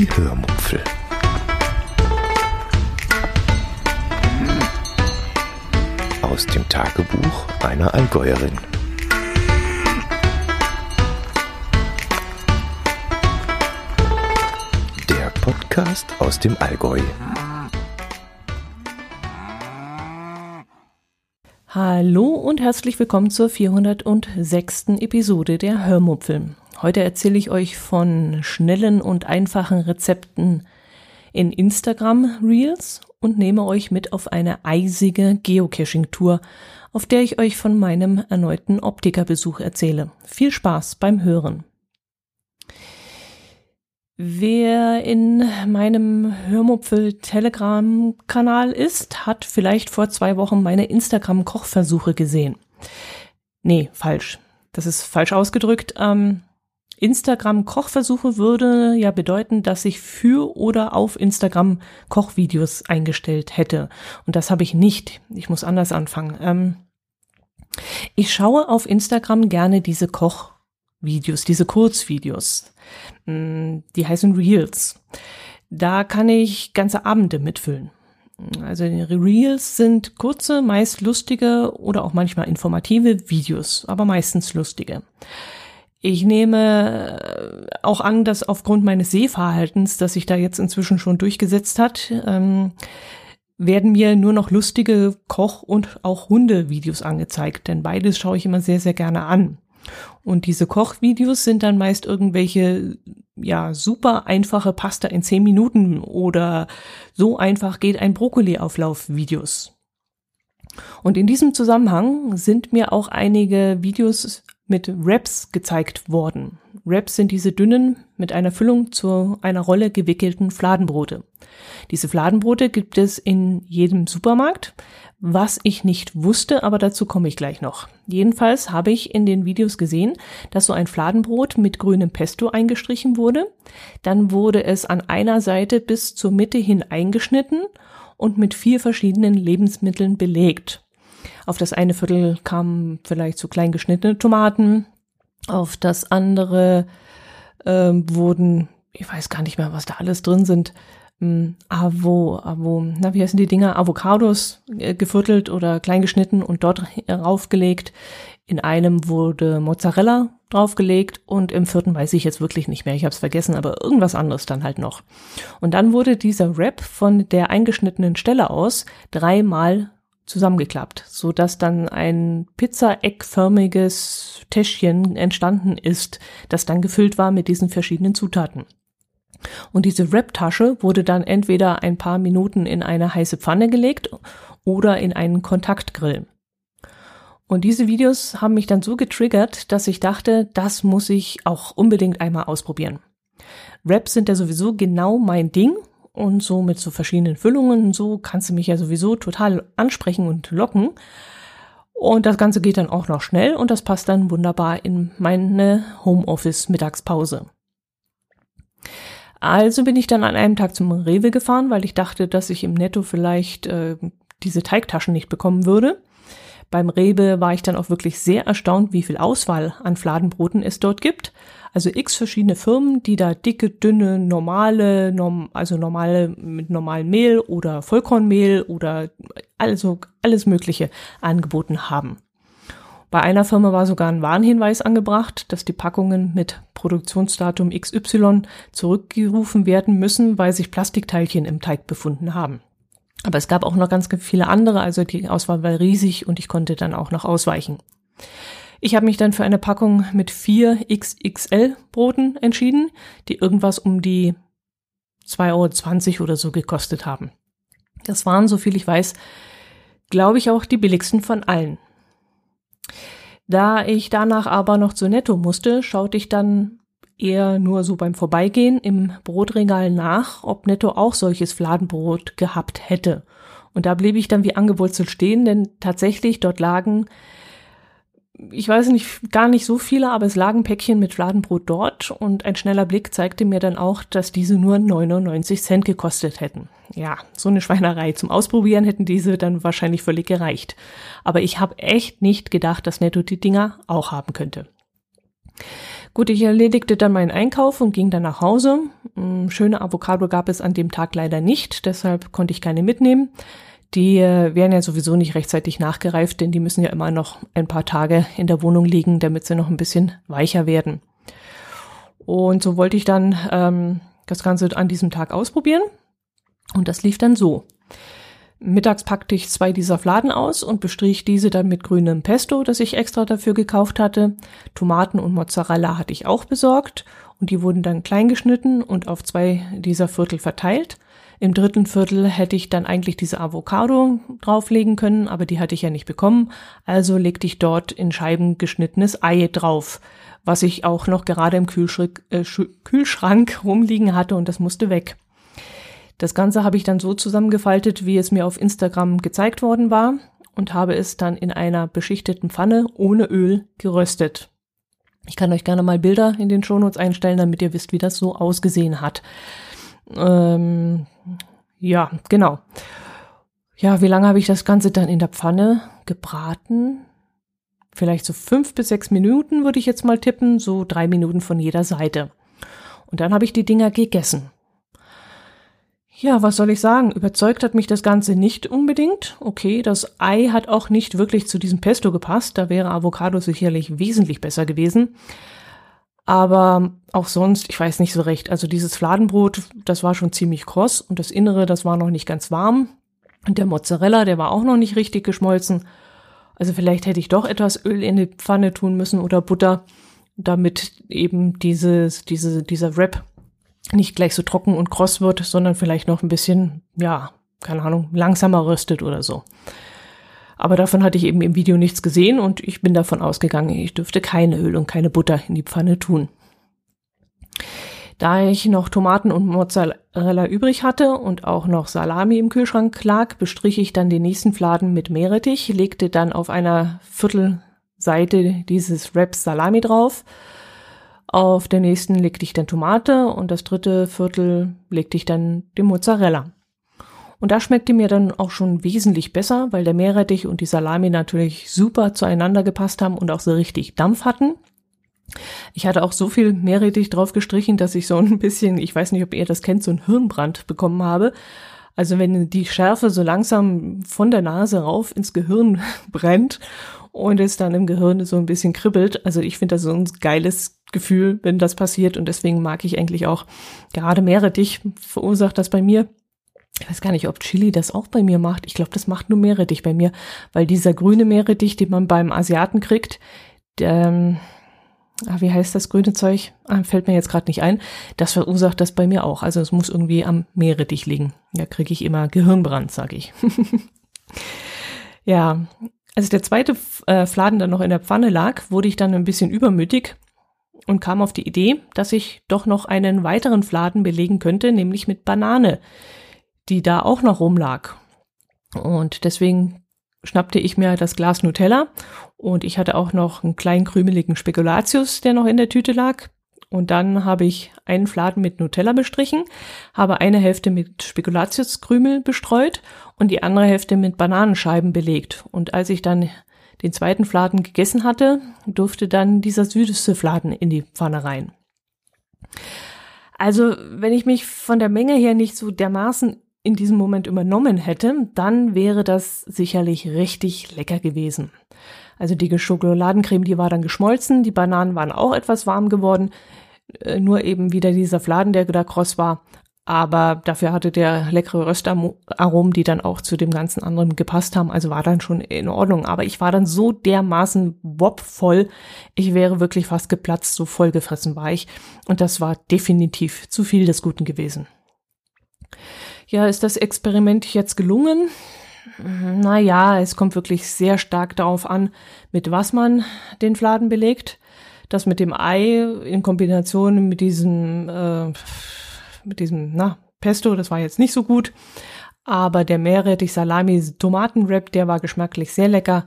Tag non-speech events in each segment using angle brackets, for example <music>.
Die Hörmupfel. Aus dem Tagebuch einer Allgäuerin. Der Podcast aus dem Allgäu. Hallo und herzlich willkommen zur 406. Episode der Hörmupfel. Heute erzähle ich euch von schnellen und einfachen Rezepten in Instagram Reels und nehme euch mit auf eine eisige Geocaching-Tour, auf der ich euch von meinem erneuten Optikerbesuch erzähle. Viel Spaß beim Hören. Wer in meinem Hörmupfel Telegram Kanal ist, hat vielleicht vor zwei Wochen meine Instagram Kochversuche gesehen. Nee, falsch. Das ist falsch ausgedrückt. Ähm, Instagram Kochversuche würde ja bedeuten, dass ich für oder auf Instagram Kochvideos eingestellt hätte. Und das habe ich nicht. Ich muss anders anfangen. Ähm, ich schaue auf Instagram gerne diese Kochvideos, diese Kurzvideos. Mm, die heißen Reels. Da kann ich ganze Abende mitfüllen. Also Reels sind kurze, meist lustige oder auch manchmal informative Videos, aber meistens lustige. Ich nehme äh, auch an, dass aufgrund meines Sehverhaltens, das sich da jetzt inzwischen schon durchgesetzt hat, ähm, werden mir nur noch lustige Koch- und auch Hunde-Videos angezeigt, denn beides schaue ich immer sehr, sehr gerne an. Und diese Kochvideos sind dann meist irgendwelche, ja, super einfache Pasta in zehn Minuten oder so einfach geht ein Brokkoli-Auflauf-Videos. Und in diesem Zusammenhang sind mir auch einige Videos mit Wraps gezeigt worden. Wraps sind diese dünnen, mit einer Füllung zu einer Rolle gewickelten Fladenbrote. Diese Fladenbrote gibt es in jedem Supermarkt, was ich nicht wusste, aber dazu komme ich gleich noch. Jedenfalls habe ich in den Videos gesehen, dass so ein Fladenbrot mit grünem Pesto eingestrichen wurde. Dann wurde es an einer Seite bis zur Mitte hin eingeschnitten und mit vier verschiedenen Lebensmitteln belegt. Auf das eine Viertel kamen vielleicht so klein geschnittene Tomaten. Auf das andere äh, wurden, ich weiß gar nicht mehr, was da alles drin sind, ähm, Avo, Avo, na, wie heißen die Dinger? Avocados äh, geviertelt oder klein geschnitten und dort raufgelegt. In einem wurde Mozzarella draufgelegt und im vierten weiß ich jetzt wirklich nicht mehr. Ich habe es vergessen, aber irgendwas anderes dann halt noch. Und dann wurde dieser Wrap von der eingeschnittenen Stelle aus dreimal zusammengeklappt, so dass dann ein pizzaeckförmiges Täschchen entstanden ist, das dann gefüllt war mit diesen verschiedenen Zutaten. Und diese Wrap-Tasche wurde dann entweder ein paar Minuten in eine heiße Pfanne gelegt oder in einen Kontaktgrill. Und diese Videos haben mich dann so getriggert, dass ich dachte, das muss ich auch unbedingt einmal ausprobieren. Wraps sind ja sowieso genau mein Ding und so mit so verschiedenen Füllungen so kannst du mich ja sowieso total ansprechen und locken. Und das Ganze geht dann auch noch schnell und das passt dann wunderbar in meine Homeoffice-Mittagspause. Also bin ich dann an einem Tag zum Rewe gefahren, weil ich dachte, dass ich im Netto vielleicht äh, diese Teigtaschen nicht bekommen würde. Beim Rewe war ich dann auch wirklich sehr erstaunt, wie viel Auswahl an Fladenbroten es dort gibt. Also x verschiedene Firmen, die da dicke, dünne, normale, norm, also normale mit normalem Mehl oder Vollkornmehl oder also alles Mögliche angeboten haben. Bei einer Firma war sogar ein Warnhinweis angebracht, dass die Packungen mit Produktionsdatum XY zurückgerufen werden müssen, weil sich Plastikteilchen im Teig befunden haben. Aber es gab auch noch ganz viele andere, also die Auswahl war riesig und ich konnte dann auch noch ausweichen. Ich habe mich dann für eine Packung mit vier XXL Broten entschieden, die irgendwas um die 2,20 Euro oder so gekostet haben. Das waren, so viel ich weiß, glaube ich auch die billigsten von allen. Da ich danach aber noch zu Netto musste, schaute ich dann eher nur so beim Vorbeigehen im Brotregal nach, ob Netto auch solches Fladenbrot gehabt hätte. Und da blieb ich dann wie angewurzelt stehen, denn tatsächlich dort lagen, ich weiß nicht, gar nicht so viele, aber es lagen Päckchen mit Fladenbrot dort und ein schneller Blick zeigte mir dann auch, dass diese nur 99 Cent gekostet hätten. Ja, so eine Schweinerei. Zum Ausprobieren hätten diese dann wahrscheinlich völlig gereicht. Aber ich habe echt nicht gedacht, dass Netto die Dinger auch haben könnte. Gut, ich erledigte dann meinen Einkauf und ging dann nach Hause. Mm, schöne Avocado gab es an dem Tag leider nicht, deshalb konnte ich keine mitnehmen. Die äh, wären ja sowieso nicht rechtzeitig nachgereift, denn die müssen ja immer noch ein paar Tage in der Wohnung liegen, damit sie noch ein bisschen weicher werden. Und so wollte ich dann ähm, das Ganze an diesem Tag ausprobieren. Und das lief dann so. Mittags packte ich zwei dieser Fladen aus und bestrich diese dann mit grünem Pesto, das ich extra dafür gekauft hatte. Tomaten und Mozzarella hatte ich auch besorgt und die wurden dann klein geschnitten und auf zwei dieser Viertel verteilt. Im dritten Viertel hätte ich dann eigentlich diese Avocado drauflegen können, aber die hatte ich ja nicht bekommen. Also legte ich dort in Scheiben geschnittenes Ei drauf, was ich auch noch gerade im Kühlschrank, äh, <laughs> Kühlschrank rumliegen hatte und das musste weg. Das Ganze habe ich dann so zusammengefaltet, wie es mir auf Instagram gezeigt worden war und habe es dann in einer beschichteten Pfanne ohne Öl geröstet. Ich kann euch gerne mal Bilder in den Shownotes einstellen, damit ihr wisst, wie das so ausgesehen hat. Ähm, ja, genau. Ja, wie lange habe ich das Ganze dann in der Pfanne gebraten? Vielleicht so fünf bis sechs Minuten würde ich jetzt mal tippen, so drei Minuten von jeder Seite. Und dann habe ich die Dinger gegessen. Ja, was soll ich sagen? Überzeugt hat mich das Ganze nicht unbedingt. Okay, das Ei hat auch nicht wirklich zu diesem Pesto gepasst. Da wäre Avocado sicherlich wesentlich besser gewesen. Aber auch sonst, ich weiß nicht so recht. Also dieses Fladenbrot, das war schon ziemlich kross und das Innere, das war noch nicht ganz warm. Und der Mozzarella, der war auch noch nicht richtig geschmolzen. Also vielleicht hätte ich doch etwas Öl in die Pfanne tun müssen oder Butter, damit eben dieses, diese, dieser Wrap nicht gleich so trocken und kross wird, sondern vielleicht noch ein bisschen, ja, keine Ahnung, langsamer röstet oder so. Aber davon hatte ich eben im Video nichts gesehen und ich bin davon ausgegangen, ich dürfte kein Öl und keine Butter in die Pfanne tun. Da ich noch Tomaten und Mozzarella übrig hatte und auch noch Salami im Kühlschrank lag, bestrich ich dann den nächsten Fladen mit Meerrettich, legte dann auf einer Viertelseite dieses Wraps Salami drauf auf der nächsten legte ich dann Tomate und das dritte Viertel legte ich dann die Mozzarella. Und da schmeckte mir dann auch schon wesentlich besser, weil der Meerrettich und die Salami natürlich super zueinander gepasst haben und auch so richtig Dampf hatten. Ich hatte auch so viel Meerrettich drauf gestrichen, dass ich so ein bisschen, ich weiß nicht, ob ihr das kennt, so ein Hirnbrand bekommen habe. Also wenn die Schärfe so langsam von der Nase rauf ins Gehirn <laughs> brennt und es dann im Gehirn so ein bisschen kribbelt. Also ich finde das so ein geiles Gefühl, wenn das passiert. Und deswegen mag ich eigentlich auch gerade Meerrettich, verursacht das bei mir. Ich weiß gar nicht, ob Chili das auch bei mir macht. Ich glaube, das macht nur Meerrettich bei mir, weil dieser grüne Meerrettich, den man beim Asiaten kriegt, der, ähm, ah, wie heißt das grüne Zeug? Ah, fällt mir jetzt gerade nicht ein. Das verursacht das bei mir auch. Also es muss irgendwie am Meerrettich liegen. Da kriege ich immer Gehirnbrand, sage ich. <laughs> ja, als der zweite äh, Fladen dann noch in der Pfanne lag, wurde ich dann ein bisschen übermütig und kam auf die Idee, dass ich doch noch einen weiteren Fladen belegen könnte, nämlich mit Banane, die da auch noch rumlag. Und deswegen schnappte ich mir das Glas Nutella und ich hatte auch noch einen kleinen krümeligen Spekulatius, der noch in der Tüte lag. Und dann habe ich einen Fladen mit Nutella bestrichen, habe eine Hälfte mit Spekulatiuskrümel bestreut und die andere Hälfte mit Bananenscheiben belegt. Und als ich dann den zweiten Fladen gegessen hatte, durfte dann dieser süßeste Fladen in die Pfanne rein. Also, wenn ich mich von der Menge her nicht so dermaßen in diesem Moment übernommen hätte, dann wäre das sicherlich richtig lecker gewesen. Also die Schokoladencreme, die war dann geschmolzen, die Bananen waren auch etwas warm geworden, äh, nur eben wieder dieser Fladen, der da kross war. Aber dafür hatte der leckere Röstaromen, die dann auch zu dem ganzen anderen gepasst haben. Also war dann schon in Ordnung. Aber ich war dann so dermaßen wobvoll. Ich wäre wirklich fast geplatzt, so vollgefressen war ich. Und das war definitiv zu viel des Guten gewesen. Ja, ist das Experiment jetzt gelungen? Naja, es kommt wirklich sehr stark darauf an, mit was man den Fladen belegt. Das mit dem Ei in Kombination mit diesem äh, mit diesem, na, Pesto, das war jetzt nicht so gut. Aber der Meerrettich Salami Tomatenwrap, der war geschmacklich sehr lecker.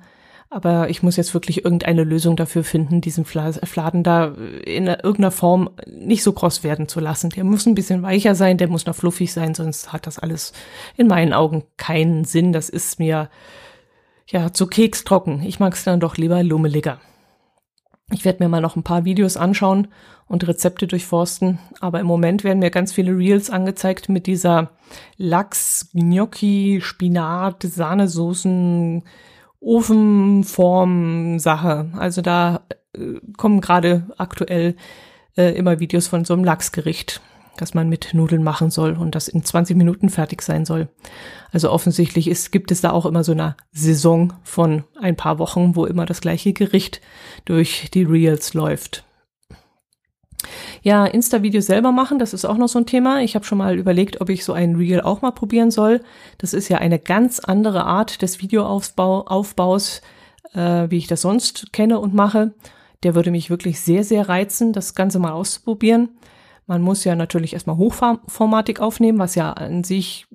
Aber ich muss jetzt wirklich irgendeine Lösung dafür finden, diesen Fladen da in irgendeiner Form nicht so kross werden zu lassen. Der muss ein bisschen weicher sein, der muss noch fluffig sein, sonst hat das alles in meinen Augen keinen Sinn. Das ist mir ja zu kekstrocken. Ich mag es dann doch lieber lummeliger. Ich werde mir mal noch ein paar Videos anschauen und Rezepte durchforsten. Aber im Moment werden mir ganz viele Reels angezeigt mit dieser Lachs, Gnocchi, Spinat, Sahnesoßen, Ofenform Sache. Also da äh, kommen gerade aktuell äh, immer Videos von so einem Lachsgericht das man mit Nudeln machen soll und das in 20 Minuten fertig sein soll. Also offensichtlich ist, gibt es da auch immer so eine Saison von ein paar Wochen, wo immer das gleiche Gericht durch die Reels läuft. Ja, Insta-Videos selber machen, das ist auch noch so ein Thema. Ich habe schon mal überlegt, ob ich so ein Reel auch mal probieren soll. Das ist ja eine ganz andere Art des Videoaufbaus, äh, wie ich das sonst kenne und mache. Der würde mich wirklich sehr, sehr reizen, das Ganze mal auszuprobieren. Man muss ja natürlich erstmal Hochformatik aufnehmen, was ja an sich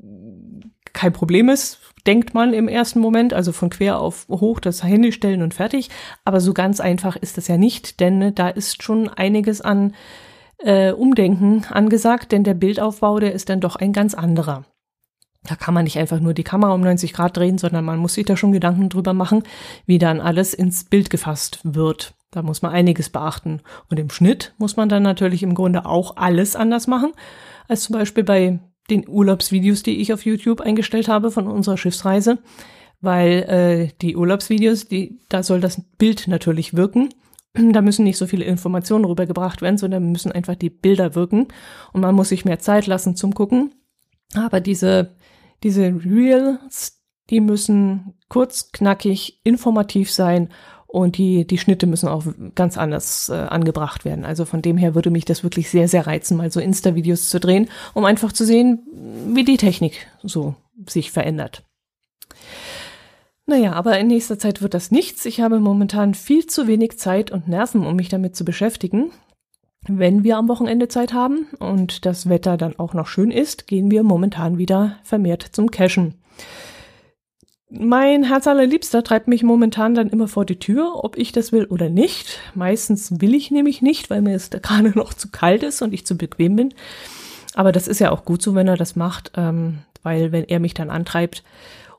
kein Problem ist, denkt man im ersten Moment, also von quer auf hoch das Handy stellen und fertig. Aber so ganz einfach ist das ja nicht, denn da ist schon einiges an äh, Umdenken angesagt, denn der Bildaufbau, der ist dann doch ein ganz anderer. Da kann man nicht einfach nur die Kamera um 90 Grad drehen, sondern man muss sich da schon Gedanken drüber machen, wie dann alles ins Bild gefasst wird. Da muss man einiges beachten. Und im Schnitt muss man dann natürlich im Grunde auch alles anders machen, als zum Beispiel bei den Urlaubsvideos, die ich auf YouTube eingestellt habe von unserer Schiffsreise. Weil äh, die Urlaubsvideos, die, da soll das Bild natürlich wirken. <clears throat> Da müssen nicht so viele Informationen rübergebracht werden, sondern müssen einfach die Bilder wirken. Und man muss sich mehr Zeit lassen zum Gucken. Aber diese, diese Reels, die müssen kurz, knackig, informativ sein und die, die Schnitte müssen auch ganz anders äh, angebracht werden. Also von dem her würde mich das wirklich sehr, sehr reizen, mal so Insta-Videos zu drehen, um einfach zu sehen, wie die Technik so sich verändert. Naja, aber in nächster Zeit wird das nichts. Ich habe momentan viel zu wenig Zeit und Nerven, um mich damit zu beschäftigen. Wenn wir am Wochenende Zeit haben und das Wetter dann auch noch schön ist, gehen wir momentan wieder vermehrt zum Cashen. Mein Herz allerliebster treibt mich momentan dann immer vor die Tür, ob ich das will oder nicht. Meistens will ich nämlich nicht, weil mir es da <laughs> gerade noch zu kalt ist und ich zu bequem bin. Aber das ist ja auch gut so, wenn er das macht, ähm, weil wenn er mich dann antreibt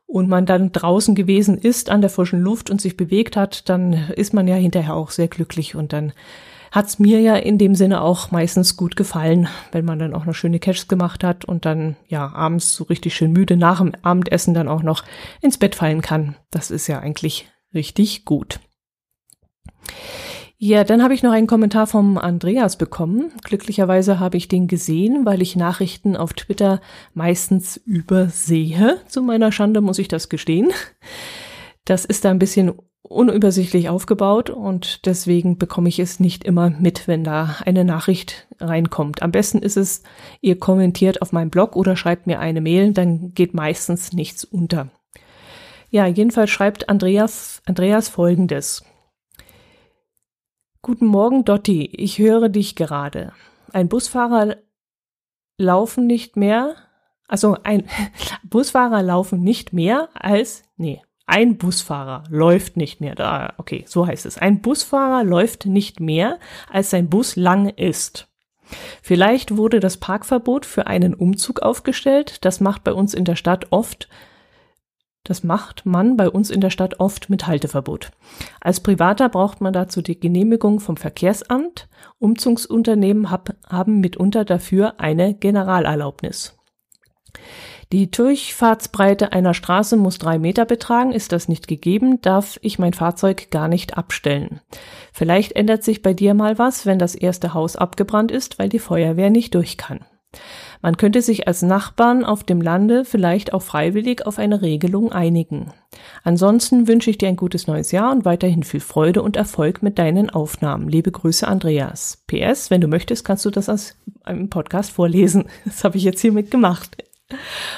und man dann draußen gewesen ist an der frischen Luft und sich bewegt hat, dann ist man ja hinterher auch sehr glücklich und dann hat's mir ja in dem Sinne auch meistens gut gefallen, wenn man dann auch noch schöne Caches gemacht hat und dann ja abends so richtig schön müde nach dem Abendessen dann auch noch ins Bett fallen kann. Das ist ja eigentlich richtig gut. Ja, dann habe ich noch einen Kommentar vom Andreas bekommen. Glücklicherweise habe ich den gesehen, weil ich Nachrichten auf Twitter meistens übersehe. Zu meiner Schande muss ich das gestehen. Das ist da ein bisschen unübersichtlich aufgebaut und deswegen bekomme ich es nicht immer mit, wenn da eine Nachricht reinkommt. Am besten ist es, ihr kommentiert auf meinem Blog oder schreibt mir eine Mail, dann geht meistens nichts unter. Ja, jedenfalls schreibt Andreas, Andreas folgendes. Guten Morgen, Dotti, ich höre dich gerade. Ein Busfahrer laufen nicht mehr, also ein <laughs> Busfahrer laufen nicht mehr als, nee, ein Busfahrer läuft nicht mehr. Da, okay, so heißt es. Ein Busfahrer läuft nicht mehr, als sein Bus lang ist. Vielleicht wurde das Parkverbot für einen Umzug aufgestellt. Das macht bei uns in der Stadt oft das macht man bei uns in der Stadt oft mit Halteverbot. Als Privater braucht man dazu die Genehmigung vom Verkehrsamt. Umzugsunternehmen hab, haben mitunter dafür eine Generalerlaubnis. Die Durchfahrtsbreite einer Straße muss drei Meter betragen. Ist das nicht gegeben, darf ich mein Fahrzeug gar nicht abstellen. Vielleicht ändert sich bei dir mal was, wenn das erste Haus abgebrannt ist, weil die Feuerwehr nicht durch kann. Man könnte sich als Nachbarn auf dem Lande vielleicht auch freiwillig auf eine Regelung einigen. Ansonsten wünsche ich dir ein gutes neues Jahr und weiterhin viel Freude und Erfolg mit deinen Aufnahmen. Liebe Grüße, Andreas. PS, wenn du möchtest, kannst du das als einem Podcast vorlesen. Das habe ich jetzt hiermit gemacht.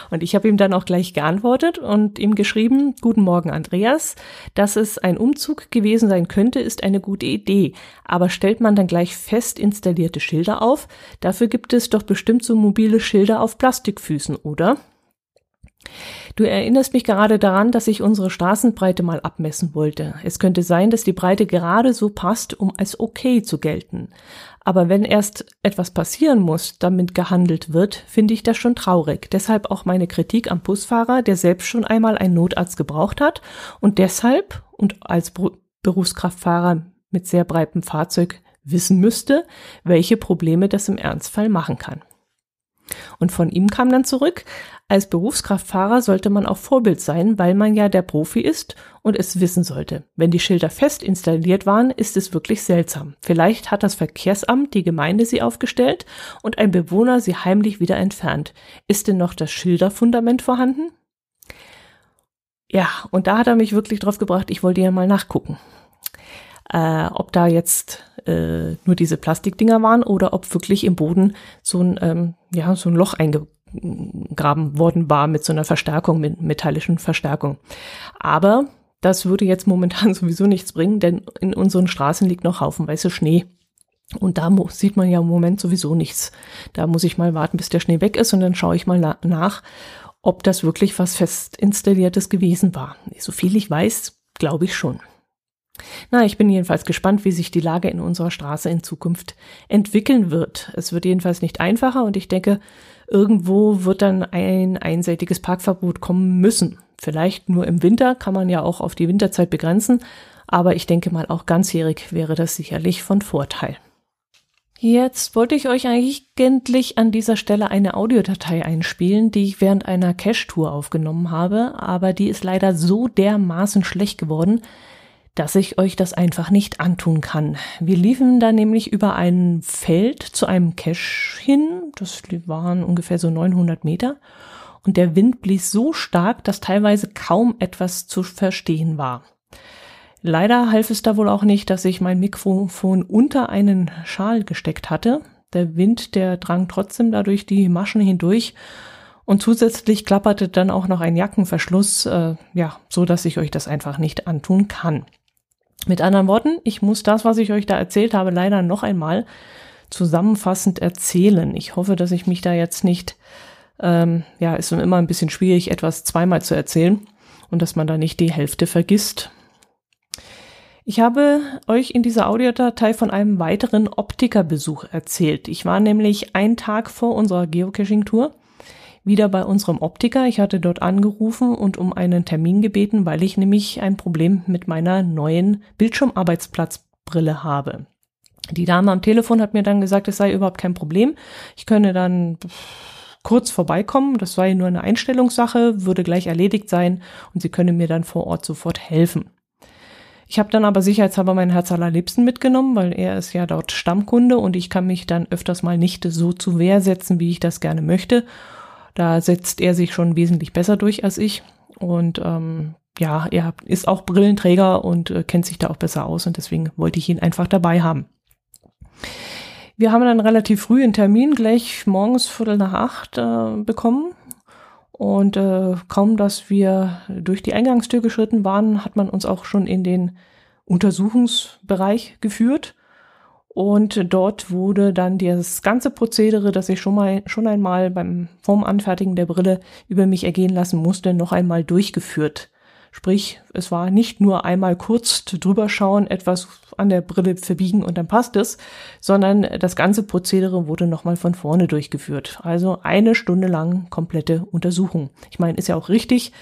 Und ich habe ihm dann auch gleich geantwortet und ihm geschrieben, Guten Morgen, Andreas. Dass es ein Umzug gewesen sein könnte, ist eine gute Idee. Aber stellt man dann gleich fest installierte Schilder auf? Dafür gibt es doch bestimmt so mobile Schilder auf Plastikfüßen, oder? Du erinnerst mich gerade daran, dass ich unsere Straßenbreite mal abmessen wollte. Es könnte sein, dass die Breite gerade so passt, um als okay zu gelten. Aber wenn erst etwas passieren muss, damit gehandelt wird, finde ich das schon traurig. Deshalb auch meine Kritik am Busfahrer, der selbst schon einmal einen Notarzt gebraucht hat und deshalb und als Berufskraftfahrer mit sehr breitem Fahrzeug wissen müsste, welche Probleme das im Ernstfall machen kann. Und von ihm kam dann zurück, als Berufskraftfahrer sollte man auch Vorbild sein, weil man ja der Profi ist und es wissen sollte. Wenn die Schilder fest installiert waren, ist es wirklich seltsam. Vielleicht hat das Verkehrsamt die Gemeinde sie aufgestellt und ein Bewohner sie heimlich wieder entfernt. Ist denn noch das Schilderfundament vorhanden? Ja, und da hat er mich wirklich drauf gebracht, ich wollte ja mal nachgucken. Äh, ob da jetzt äh, nur diese Plastikdinger waren oder ob wirklich im Boden so ein, ähm, ja, so ein Loch eingegraben worden war mit so einer Verstärkung, mit metallischen Verstärkung. Aber das würde jetzt momentan <laughs> sowieso nichts bringen, denn in unseren Straßen liegt noch haufenweise Schnee. Und da sieht man ja im Moment sowieso nichts. Da muss ich mal warten, bis der Schnee weg ist und dann schaue ich mal na nach, ob das wirklich was fest installiertes gewesen war. So viel ich weiß, glaube ich schon. Na, ich bin jedenfalls gespannt, wie sich die Lage in unserer Straße in Zukunft entwickeln wird. Es wird jedenfalls nicht einfacher und ich denke, irgendwo wird dann ein einseitiges Parkverbot kommen müssen. Vielleicht nur im Winter, kann man ja auch auf die Winterzeit begrenzen, aber ich denke mal auch ganzjährig wäre das sicherlich von Vorteil. Jetzt wollte ich euch eigentlich an dieser Stelle eine Audiodatei einspielen, die ich während einer Cache-Tour aufgenommen habe, aber die ist leider so dermaßen schlecht geworden, dass ich euch das einfach nicht antun kann. Wir liefen da nämlich über ein Feld zu einem Cache hin, das waren ungefähr so 900 Meter, und der Wind blies so stark, dass teilweise kaum etwas zu verstehen war. Leider half es da wohl auch nicht, dass ich mein Mikrofon unter einen Schal gesteckt hatte. Der Wind, der drang trotzdem dadurch die Maschen hindurch und zusätzlich klapperte dann auch noch ein Jackenverschluss, äh, ja, so dass ich euch das einfach nicht antun kann. Mit anderen Worten, ich muss das, was ich euch da erzählt habe, leider noch einmal zusammenfassend erzählen. Ich hoffe, dass ich mich da jetzt nicht, ähm, ja, ist immer ein bisschen schwierig, etwas zweimal zu erzählen und dass man da nicht die Hälfte vergisst. Ich habe euch in dieser Audiodatei von einem weiteren Optikerbesuch erzählt. Ich war nämlich einen Tag vor unserer Geocaching-Tour wieder bei unserem Optiker. Ich hatte dort angerufen und um einen Termin gebeten, weil ich nämlich ein Problem mit meiner neuen Bildschirmarbeitsplatzbrille habe. Die Dame am Telefon hat mir dann gesagt, es sei überhaupt kein Problem. Ich könne dann kurz vorbeikommen. Das sei nur eine Einstellungssache, würde gleich erledigt sein und sie könne mir dann vor Ort sofort helfen. Ich habe dann aber sicherheitshalber mein Herz allerliebsten mitgenommen, weil er ist ja dort Stammkunde und ich kann mich dann öfters mal nicht so zu Wehr setzen, wie ich das gerne möchte. Da setzt er sich schon wesentlich besser durch als ich. Und ähm, ja, er ist auch Brillenträger und äh, kennt sich da auch besser aus und deswegen wollte ich ihn einfach dabei haben. Wir haben dann relativ früh einen Termin, gleich morgens Viertel nach acht äh, bekommen. Und äh, kaum, dass wir durch die Eingangstür geschritten waren, hat man uns auch schon in den Untersuchungsbereich geführt. Und dort wurde dann das ganze Prozedere, das ich schon mal, schon einmal beim, vorm Anfertigen der Brille über mich ergehen lassen musste, noch einmal durchgeführt. Sprich, es war nicht nur einmal kurz drüber schauen, etwas an der Brille verbiegen und dann passt es, sondern das ganze Prozedere wurde nochmal von vorne durchgeführt. Also eine Stunde lang komplette Untersuchung. Ich meine, ist ja auch richtig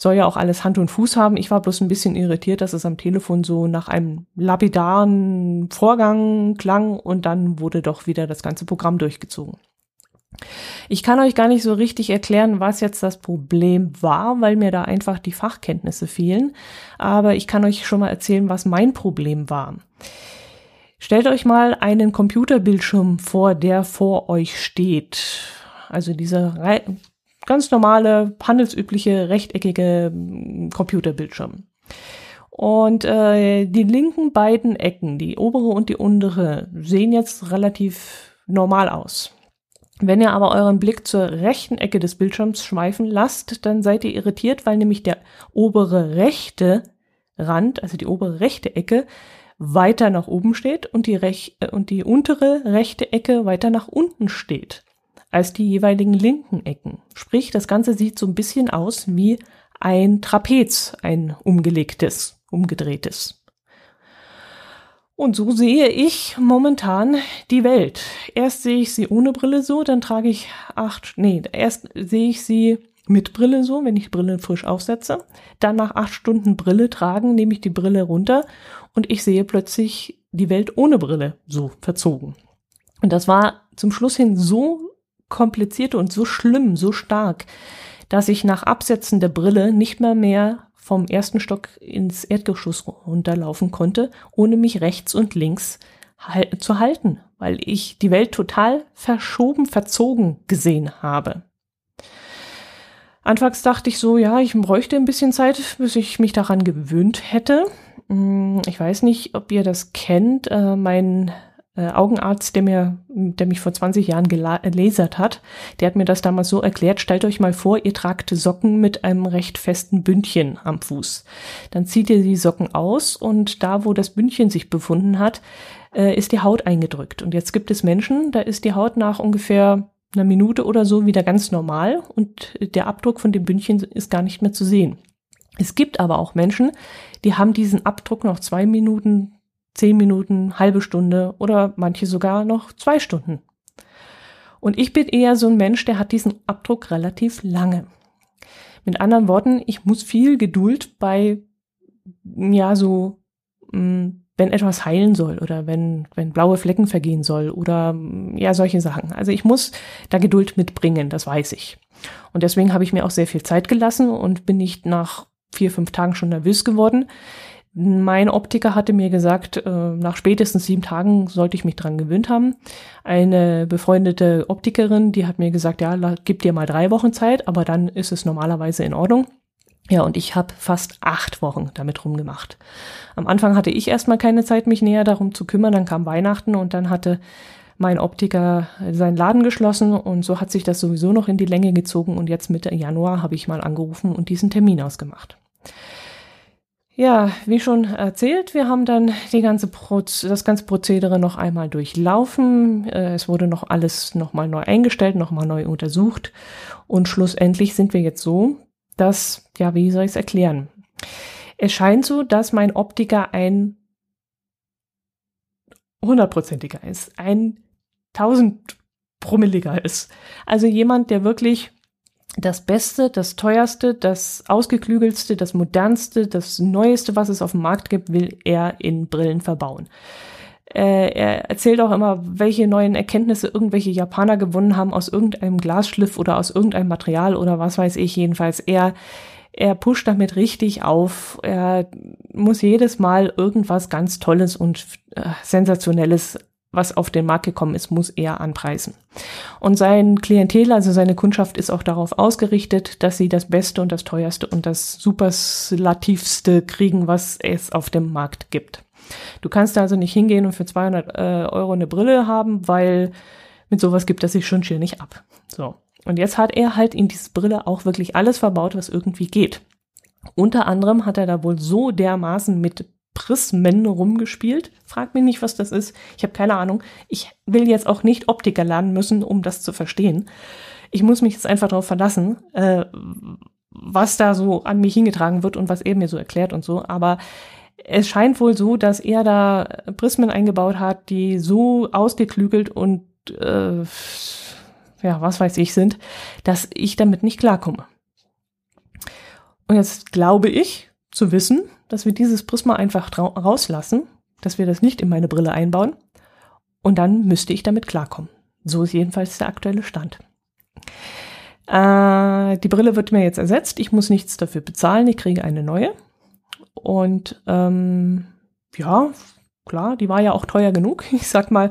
soll ja auch alles Hand und Fuß haben. Ich war bloß ein bisschen irritiert, dass es am Telefon so nach einem lapidaren Vorgang klang und dann wurde doch wieder das ganze Programm durchgezogen. Ich kann euch gar nicht so richtig erklären, was jetzt das Problem war, weil mir da einfach die Fachkenntnisse fehlen. Aber ich kann euch schon mal erzählen, was mein Problem war. Stellt euch mal einen Computerbildschirm vor, der vor euch steht. Also dieser ganz normale, handelsübliche, rechteckige hm, Computerbildschirm. Und äh, die linken beiden Ecken, die obere und die untere, sehen jetzt relativ normal aus. Wenn ihr aber euren Blick zur rechten Ecke des Bildschirms schweifen lasst, dann seid ihr irritiert, weil nämlich der obere rechte Rand, also die obere rechte Ecke, weiter nach oben steht und die, rech äh, und die untere rechte Ecke weiter nach unten steht als die jeweiligen linken Ecken. Sprich, das Ganze sieht so ein bisschen aus wie ein Trapez, ein umgelegtes, umgedrehtes. Und so sehe ich momentan die Welt. Erst sehe ich sie ohne Brille so, dann trage ich acht, nee, erst sehe ich sie mit Brille so, wenn ich Brille frisch aufsetze. Dann nach acht Stunden Brille tragen, nehme ich die Brille runter und ich sehe plötzlich die Welt ohne Brille so verzogen. Und das war zum Schluss hin so kompliziert und so schlimm, so stark, dass ich nach Absetzen der Brille nicht mehr mehr vom ersten Stock ins Erdgeschoss runterlaufen konnte, ohne mich rechts und links zu halten, weil ich die Welt total verschoben, verzogen gesehen habe. Anfangs dachte ich so, ja, ich bräuchte ein bisschen Zeit, bis ich mich daran gewöhnt hätte. Hm, ich weiß nicht, ob ihr das kennt. Äh, mein äh, Augenarzt, der mir, der mich vor 20 Jahren gelasert hat, der hat mir das damals so erklärt, stellt euch mal vor, ihr tragt Socken mit einem recht festen Bündchen am Fuß. Dann zieht ihr die Socken aus und da, wo das Bündchen sich befunden hat, äh, ist die Haut eingedrückt. Und jetzt gibt es Menschen, da ist die Haut nach ungefähr einer Minute oder so wieder ganz normal und der Abdruck von dem Bündchen ist gar nicht mehr zu sehen. Es gibt aber auch Menschen, die haben diesen Abdruck noch zwei Minuten, zehn Minuten, halbe Stunde oder manche sogar noch zwei Stunden. Und ich bin eher so ein Mensch, der hat diesen Abdruck relativ lange. Mit anderen Worten, ich muss viel Geduld bei, ja, so, mh, wenn etwas heilen soll oder wenn, wenn blaue Flecken vergehen soll oder ja, solche Sachen. Also ich muss da Geduld mitbringen, das weiß ich. Und deswegen habe ich mir auch sehr viel Zeit gelassen und bin nicht nach vier, fünf Tagen schon nervös geworden. Mein Optiker hatte mir gesagt, äh, nach spätestens sieben Tagen sollte ich mich dran gewöhnt haben. Eine befreundete Optikerin, die hat mir gesagt, ja, gib dir mal drei Wochen Zeit, aber dann ist es normalerweise in Ordnung. Ja, und ich habe fast acht Wochen damit rumgemacht. Am Anfang hatte ich erstmal keine Zeit, mich näher darum zu kümmern. Dann kam Weihnachten und dann hatte mein Optiker seinen Laden geschlossen und so hat sich das sowieso noch in die Länge gezogen und jetzt Mitte Januar habe ich mal angerufen und diesen Termin ausgemacht. Ja, wie schon erzählt, wir haben dann die ganze Proz das ganze Prozedere noch einmal durchlaufen. Äh, es wurde noch alles nochmal neu eingestellt, nochmal neu untersucht und schlussendlich sind wir jetzt so, dass, ja, wie soll ich es erklären? Es scheint so, dass mein Optiker ein hundertprozentiger ist, ein tausendpromilliger ist. Also jemand, der wirklich das Beste, das teuerste, das ausgeklügelste, das modernste, das neueste, was es auf dem Markt gibt, will er in Brillen verbauen. Äh, er erzählt auch immer, welche neuen Erkenntnisse irgendwelche Japaner gewonnen haben aus irgendeinem Glasschliff oder aus irgendeinem Material oder was weiß ich. Jedenfalls, er, er pusht damit richtig auf. Er muss jedes Mal irgendwas ganz Tolles und äh, Sensationelles was auf den Markt gekommen ist, muss er anpreisen. Und sein Klientel, also seine Kundschaft, ist auch darauf ausgerichtet, dass sie das Beste und das Teuerste und das Superlativste kriegen, was es auf dem Markt gibt. Du kannst also nicht hingehen und für 200 äh, Euro eine Brille haben, weil mit sowas gibt er sich schon schier nicht ab. So. Und jetzt hat er halt in diese Brille auch wirklich alles verbaut, was irgendwie geht. Unter anderem hat er da wohl so dermaßen mit Prismen rumgespielt. Frag mich nicht, was das ist. Ich habe keine Ahnung. Ich will jetzt auch nicht Optiker lernen müssen, um das zu verstehen. Ich muss mich jetzt einfach darauf verlassen, äh, was da so an mich hingetragen wird und was er mir so erklärt und so. Aber es scheint wohl so, dass er da Prismen eingebaut hat, die so ausgeklügelt und äh, ja, was weiß ich sind, dass ich damit nicht klarkomme. Und jetzt glaube ich zu wissen, dass wir dieses Prisma einfach rauslassen, dass wir das nicht in meine Brille einbauen und dann müsste ich damit klarkommen. So ist jedenfalls der aktuelle Stand. Äh, die Brille wird mir jetzt ersetzt. Ich muss nichts dafür bezahlen. Ich kriege eine neue. Und ähm, ja, klar, die war ja auch teuer genug. <laughs> Ich sag mal,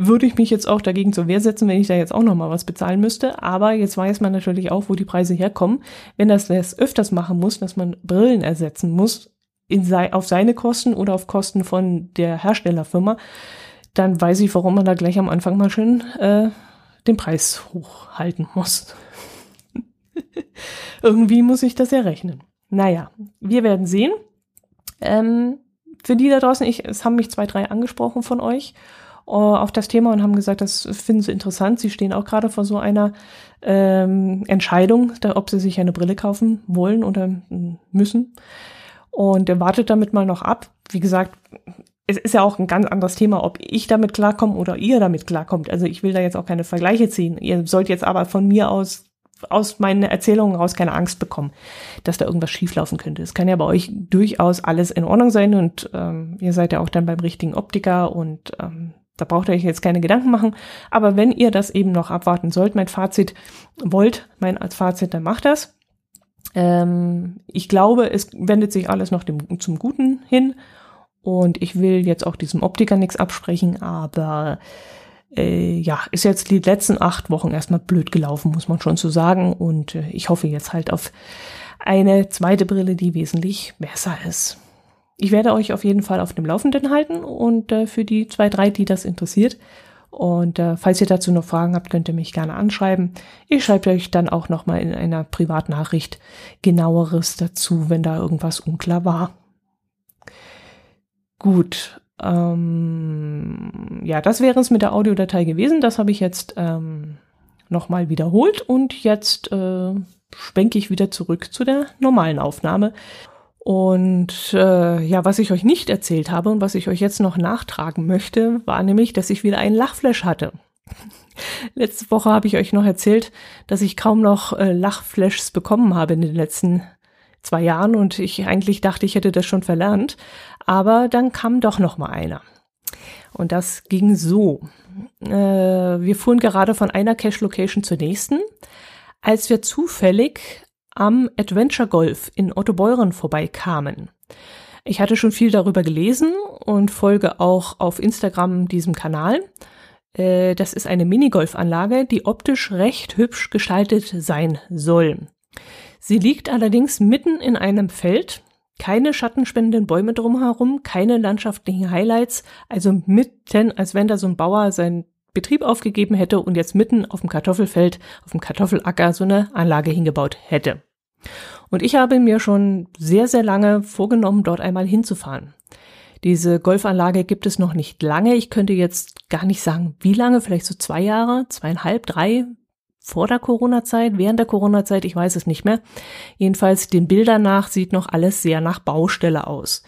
würde ich mich jetzt auch dagegen zur Wehr setzen, wenn ich da jetzt auch nochmal was bezahlen müsste. Aber jetzt weiß man natürlich auch, wo die Preise herkommen. Wenn das das öfters machen muss, dass man Brillen ersetzen muss, in sei, auf seine Kosten oder auf Kosten von der Herstellerfirma, dann weiß ich, warum man da gleich am Anfang mal schön äh, den Preis hochhalten muss. <laughs> Irgendwie muss ich das ja rechnen. Naja, wir werden sehen. Ähm, für die da draußen, ich, es haben mich zwei, drei angesprochen von euch auf das Thema und haben gesagt, das finden sie interessant. Sie stehen auch gerade vor so einer ähm, Entscheidung, da, ob sie sich eine Brille kaufen wollen oder müssen. Und er wartet damit mal noch ab. Wie gesagt, es ist ja auch ein ganz anderes Thema, ob ich damit klarkomme oder ihr damit klarkommt. Also ich will da jetzt auch keine Vergleiche ziehen. Ihr sollt jetzt aber von mir aus aus meinen Erzählungen raus keine Angst bekommen, dass da irgendwas schieflaufen könnte. Es kann ja bei euch durchaus alles in Ordnung sein und ähm, ihr seid ja auch dann beim richtigen Optiker und ähm, da braucht ihr euch jetzt keine Gedanken machen. Aber wenn ihr das eben noch abwarten sollt, mein Fazit wollt, mein als Fazit, dann macht das. Ähm, ich glaube, es wendet sich alles noch dem, zum Guten hin. Und ich will jetzt auch diesem Optiker nichts absprechen, aber äh, ja, ist jetzt die letzten acht Wochen erstmal blöd gelaufen, muss man schon so sagen. Und äh, ich hoffe jetzt halt auf eine zweite Brille, die wesentlich besser ist. Ich werde euch auf jeden Fall auf dem Laufenden halten und äh, für die zwei, drei, die das interessiert. Und äh, falls ihr dazu noch Fragen habt, könnt ihr mich gerne anschreiben. Ich schreibe euch dann auch nochmal in einer Privatnachricht genaueres dazu, wenn da irgendwas unklar war. Gut, ähm, ja, das wäre es mit der Audiodatei gewesen. Das habe ich jetzt ähm, nochmal wiederholt und jetzt äh, schwenke ich wieder zurück zu der normalen Aufnahme. Und äh, ja, was ich euch nicht erzählt habe und was ich euch jetzt noch nachtragen möchte, war nämlich, dass ich wieder einen Lachflash hatte. <laughs> Letzte Woche habe ich euch noch erzählt, dass ich kaum noch äh, Lachflashs bekommen habe in den letzten zwei Jahren und ich eigentlich dachte, ich hätte das schon verlernt. Aber dann kam doch noch mal einer. Und das ging so. Äh, wir fuhren gerade von einer Cache-Location zur nächsten, als wir zufällig am Adventure Golf in Ottobeuren vorbeikamen. Ich hatte schon viel darüber gelesen und folge auch auf Instagram diesem Kanal. Äh, das ist eine Minigolfanlage, die optisch recht hübsch gestaltet sein soll. Sie liegt allerdings mitten in einem Feld, keine schattenspendenden Bäume drumherum, keine landschaftlichen Highlights, also mitten, als wenn da so ein Bauer seinen Betrieb aufgegeben hätte und jetzt mitten auf dem Kartoffelfeld, auf dem Kartoffelacker so eine Anlage hingebaut hätte. Und ich habe mir schon sehr, sehr lange vorgenommen, dort einmal hinzufahren. Diese Golfanlage gibt es noch nicht lange. Ich könnte jetzt gar nicht sagen, wie lange, vielleicht so zwei Jahre, zweieinhalb, drei, vor der Corona-Zeit, während der Corona-Zeit, ich weiß es nicht mehr. Jedenfalls den Bildern nach sieht noch alles sehr nach Baustelle aus.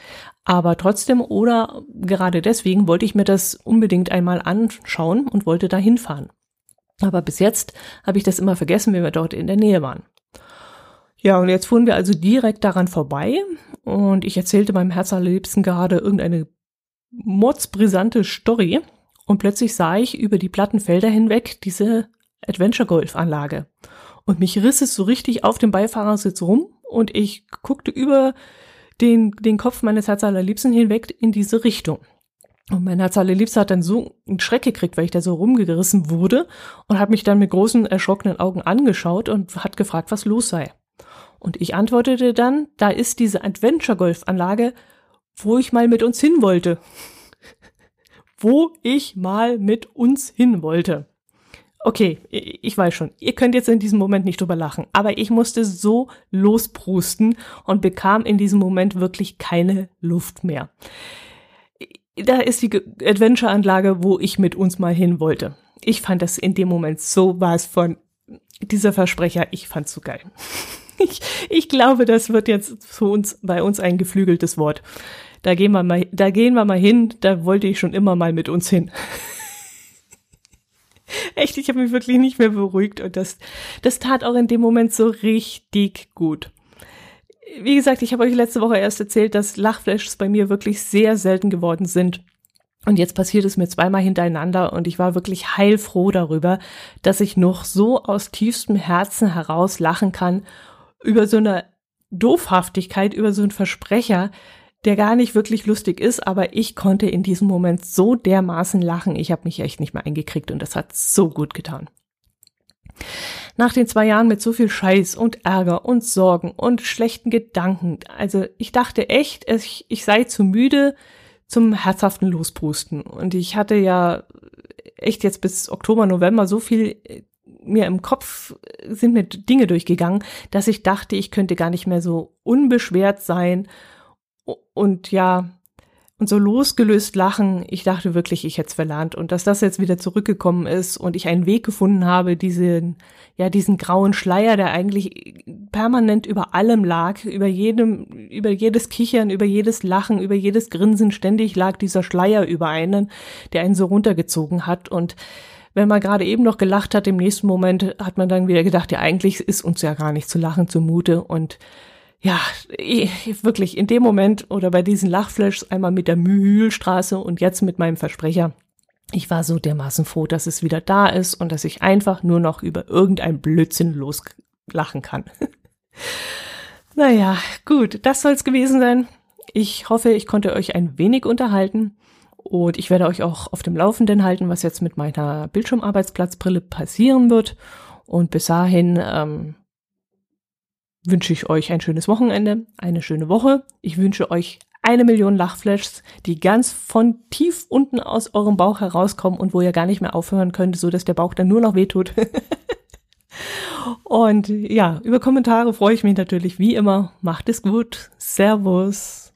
Aber trotzdem oder gerade deswegen wollte ich mir das unbedingt einmal anschauen und wollte da hinfahren. Aber bis jetzt habe ich das immer vergessen, wenn wir dort in der Nähe waren. Ja, und jetzt fuhren wir also direkt daran vorbei und ich erzählte meinem Herz allerliebsten gerade irgendeine mordsbrisante Story und plötzlich sah ich über die platten Felder hinweg diese Adventure Golf Anlage. Und mich riss es so richtig auf dem Beifahrersitz rum und ich guckte über den, den Kopf meines Herz allerliebsten hinweg in diese Richtung. Und mein Herz allerliebster hat dann so einen Schreck gekriegt, weil ich da so rumgerissen wurde und hat mich dann mit großen erschrockenen Augen angeschaut und hat gefragt, was los sei. Und ich antwortete dann, da ist diese Adventure Golf Anlage, wo ich mal mit uns hin wollte. <laughs> wo ich mal mit uns hin wollte. Okay, ich weiß schon, ihr könnt jetzt in diesem Moment nicht drüber lachen, aber ich musste so losprusten und bekam in diesem Moment wirklich keine Luft mehr. Da ist die Adventure-Anlage, wo ich mit uns mal hin wollte. Ich fand das in dem Moment so was von dieser Versprecher, ich fand's so geil. <laughs> Ich, ich glaube, das wird jetzt für uns, bei uns ein geflügeltes Wort. Da gehen wir mal, da gehen wir mal hin, da wollte ich schon immer mal mit uns hin. <laughs> Echt, ich habe mich wirklich nicht mehr beruhigt und das, das tat auch in dem Moment so richtig gut. Wie gesagt, ich habe euch letzte Woche erst erzählt, dass Lachflashes bei mir wirklich sehr selten geworden sind. Und jetzt passiert es mir zweimal hintereinander und ich war wirklich heilfroh darüber, dass ich noch so aus tiefstem Herzen heraus lachen kann über so eine Doofhaftigkeit, über so einen Versprecher, der gar nicht wirklich lustig ist, aber ich konnte in diesem Moment so dermaßen lachen, ich habe mich echt nicht mehr eingekriegt und das hat so gut getan. Nach den zwei Jahren mit so viel Scheiß und Ärger und Sorgen und schlechten Gedanken, also ich dachte echt, ich, ich sei zu müde zum herzhaften Losprusten. Und ich hatte ja echt jetzt bis Oktober, November so viel äh, mir im Kopf sind mir Dinge durchgegangen, dass ich dachte, ich könnte gar nicht mehr so unbeschwert sein und ja, und so losgelöst lachen. Ich dachte wirklich, ich hätte es verlernt. Und dass das jetzt wieder zurückgekommen ist und ich einen Weg gefunden habe, diesen, ja, diesen grauen Schleier, der eigentlich permanent über allem lag, über jedem, über jedes Kichern, über jedes Lachen, über jedes Grinsen, ständig lag dieser Schleier über einen, der einen so runtergezogen hat. Und wenn man gerade eben noch gelacht hat, im nächsten Moment hat man dann wieder gedacht, ja, eigentlich ist uns ja gar nicht zu lachen zumute. Und ja, wirklich in dem Moment oder bei diesen Lachflashs einmal mit der Mühlstraße und jetzt mit meinem Versprecher. Ich war so dermaßen froh, dass es wieder da ist und dass ich einfach nur noch über irgendein Blödsinn loslachen kann. <laughs> naja, gut, das soll's gewesen sein. Ich hoffe, ich konnte euch ein wenig unterhalten und ich werde euch auch auf dem Laufenden halten, was jetzt mit meiner Bildschirmarbeitsplatzbrille passieren wird. Und bis dahin ähm, wünsche ich euch ein schönes Wochenende, eine schöne Woche. Ich wünsche euch eine Million Lachflashs, die ganz von tief unten aus eurem Bauch herauskommen und wo ihr gar nicht mehr aufhören könnt, so dass der Bauch dann nur noch wehtut. <laughs> und ja, über Kommentare freue ich mich natürlich wie immer. Macht es gut. Servus.